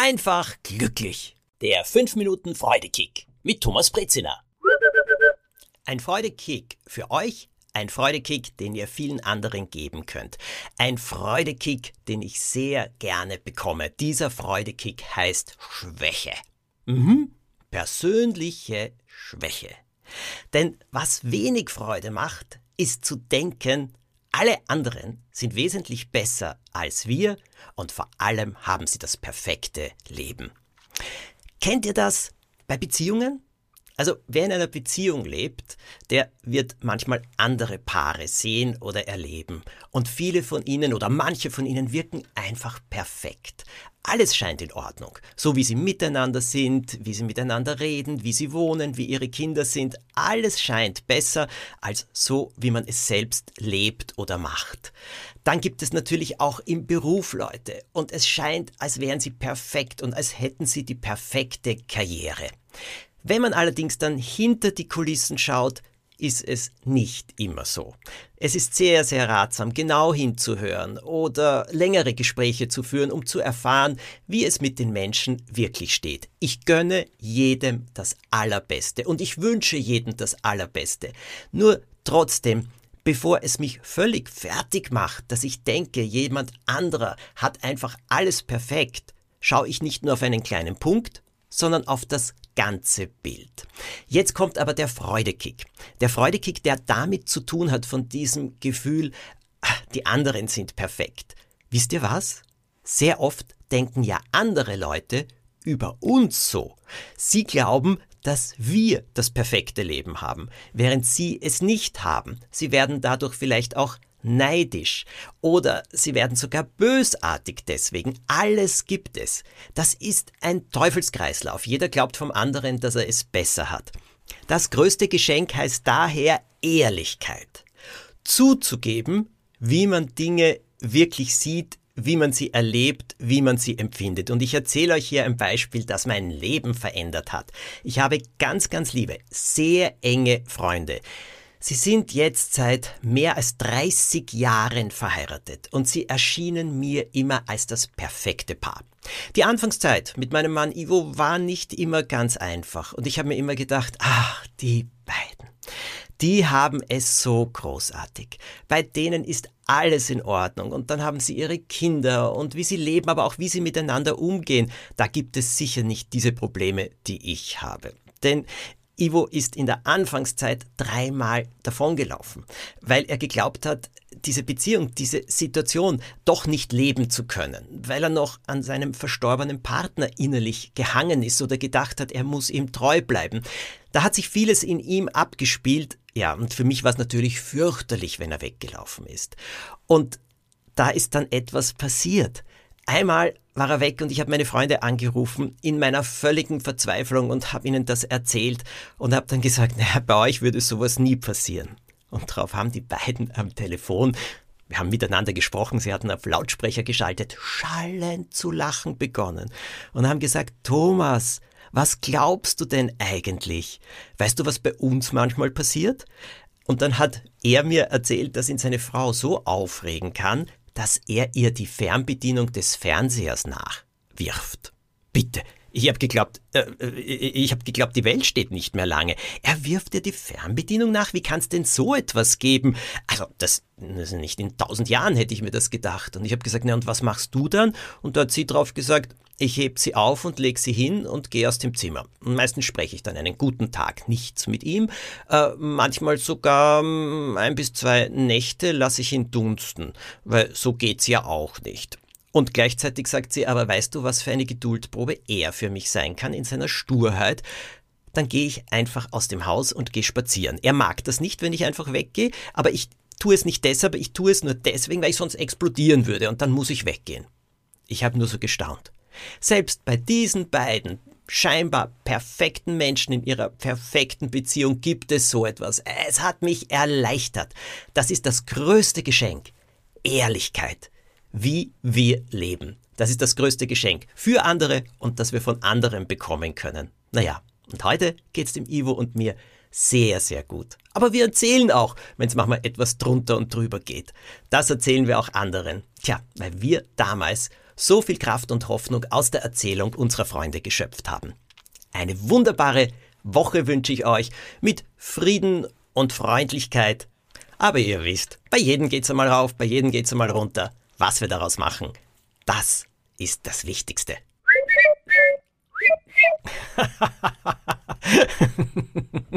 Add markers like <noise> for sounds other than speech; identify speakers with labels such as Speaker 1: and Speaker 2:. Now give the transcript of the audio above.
Speaker 1: einfach glücklich. Der 5 Minuten Freudekick mit Thomas Brezina. Ein Freudekick für euch, ein Freudekick, den ihr vielen anderen geben könnt. Ein Freudekick, den ich sehr gerne bekomme. Dieser Freudekick heißt Schwäche. Mhm. Persönliche Schwäche. Denn was wenig Freude macht, ist zu denken, alle anderen sind wesentlich besser als wir und vor allem haben sie das perfekte Leben. Kennt ihr das bei Beziehungen? Also wer in einer Beziehung lebt, der wird manchmal andere Paare sehen oder erleben. Und viele von ihnen oder manche von ihnen wirken einfach perfekt. Alles scheint in Ordnung. So wie sie miteinander sind, wie sie miteinander reden, wie sie wohnen, wie ihre Kinder sind. Alles scheint besser als so, wie man es selbst lebt oder macht. Dann gibt es natürlich auch im Beruf Leute. Und es scheint, als wären sie perfekt und als hätten sie die perfekte Karriere. Wenn man allerdings dann hinter die Kulissen schaut, ist es nicht immer so. Es ist sehr, sehr ratsam, genau hinzuhören oder längere Gespräche zu führen, um zu erfahren, wie es mit den Menschen wirklich steht. Ich gönne jedem das Allerbeste und ich wünsche jedem das Allerbeste. Nur trotzdem, bevor es mich völlig fertig macht, dass ich denke, jemand anderer hat einfach alles perfekt, schaue ich nicht nur auf einen kleinen Punkt, sondern auf das ganze Bild. Jetzt kommt aber der Freudekick. Der Freudekick, der damit zu tun hat von diesem Gefühl, ah, die anderen sind perfekt. Wisst ihr was? Sehr oft denken ja andere Leute über uns so. Sie glauben, dass wir das perfekte Leben haben, während sie es nicht haben. Sie werden dadurch vielleicht auch neidisch oder sie werden sogar bösartig deswegen. Alles gibt es. Das ist ein Teufelskreislauf. Jeder glaubt vom anderen, dass er es besser hat. Das größte Geschenk heißt daher Ehrlichkeit. Zuzugeben, wie man Dinge wirklich sieht, wie man sie erlebt, wie man sie empfindet. Und ich erzähle euch hier ein Beispiel, das mein Leben verändert hat. Ich habe ganz, ganz liebe, sehr enge Freunde. Sie sind jetzt seit mehr als 30 Jahren verheiratet und sie erschienen mir immer als das perfekte Paar. Die Anfangszeit mit meinem Mann Ivo war nicht immer ganz einfach und ich habe mir immer gedacht, ach, die beiden. Die haben es so großartig. Bei denen ist alles in Ordnung und dann haben sie ihre Kinder und wie sie leben, aber auch wie sie miteinander umgehen. Da gibt es sicher nicht diese Probleme, die ich habe. Denn Ivo ist in der Anfangszeit dreimal davongelaufen, weil er geglaubt hat, diese Beziehung, diese Situation doch nicht leben zu können, weil er noch an seinem verstorbenen Partner innerlich gehangen ist oder gedacht hat, er muss ihm treu bleiben. Da hat sich vieles in ihm abgespielt, ja, und für mich war es natürlich fürchterlich, wenn er weggelaufen ist. Und da ist dann etwas passiert. Einmal war er weg und ich habe meine Freunde angerufen in meiner völligen Verzweiflung und habe ihnen das erzählt und habe dann gesagt, naja, bei euch würde sowas nie passieren. Und darauf haben die beiden am Telefon, wir haben miteinander gesprochen, sie hatten auf Lautsprecher geschaltet, schallend zu lachen begonnen und haben gesagt, Thomas, was glaubst du denn eigentlich? Weißt du, was bei uns manchmal passiert? Und dann hat er mir erzählt, dass ihn seine Frau so aufregen kann, dass er ihr die Fernbedienung des Fernsehers nachwirft. Bitte, ich habe geglaubt, äh, äh ich habe geglaubt, die Welt steht nicht mehr lange. Er wirft dir die Fernbedienung nach. Wie kann es denn so etwas geben? Also das, das nicht in tausend Jahren hätte ich mir das gedacht. Und ich habe gesagt, na und was machst du dann? Und da hat sie drauf gesagt, ich heb sie auf und leg sie hin und gehe aus dem Zimmer. Und meistens spreche ich dann einen guten Tag nichts mit ihm. Äh, manchmal sogar ähm, ein bis zwei Nächte lasse ich ihn dunsten, weil so geht's ja auch nicht. Und gleichzeitig sagt sie, aber weißt du, was für eine Geduldprobe er für mich sein kann in seiner Sturheit? Dann gehe ich einfach aus dem Haus und gehe spazieren. Er mag das nicht, wenn ich einfach weggehe, aber ich tue es nicht deshalb, ich tue es nur deswegen, weil ich sonst explodieren würde und dann muss ich weggehen. Ich habe nur so gestaunt. Selbst bei diesen beiden scheinbar perfekten Menschen in ihrer perfekten Beziehung gibt es so etwas. Es hat mich erleichtert. Das ist das größte Geschenk. Ehrlichkeit. Wie wir leben. Das ist das größte Geschenk für andere und das wir von anderen bekommen können. Naja, und heute geht's dem Ivo und mir sehr, sehr gut. Aber wir erzählen auch, wenn es manchmal etwas drunter und drüber geht. Das erzählen wir auch anderen. Tja, weil wir damals so viel Kraft und Hoffnung aus der Erzählung unserer Freunde geschöpft haben. Eine wunderbare Woche wünsche ich euch mit Frieden und Freundlichkeit. Aber ihr wisst, bei jedem geht's einmal rauf, bei jedem geht's einmal runter. Was wir daraus machen, das ist das Wichtigste. <laughs>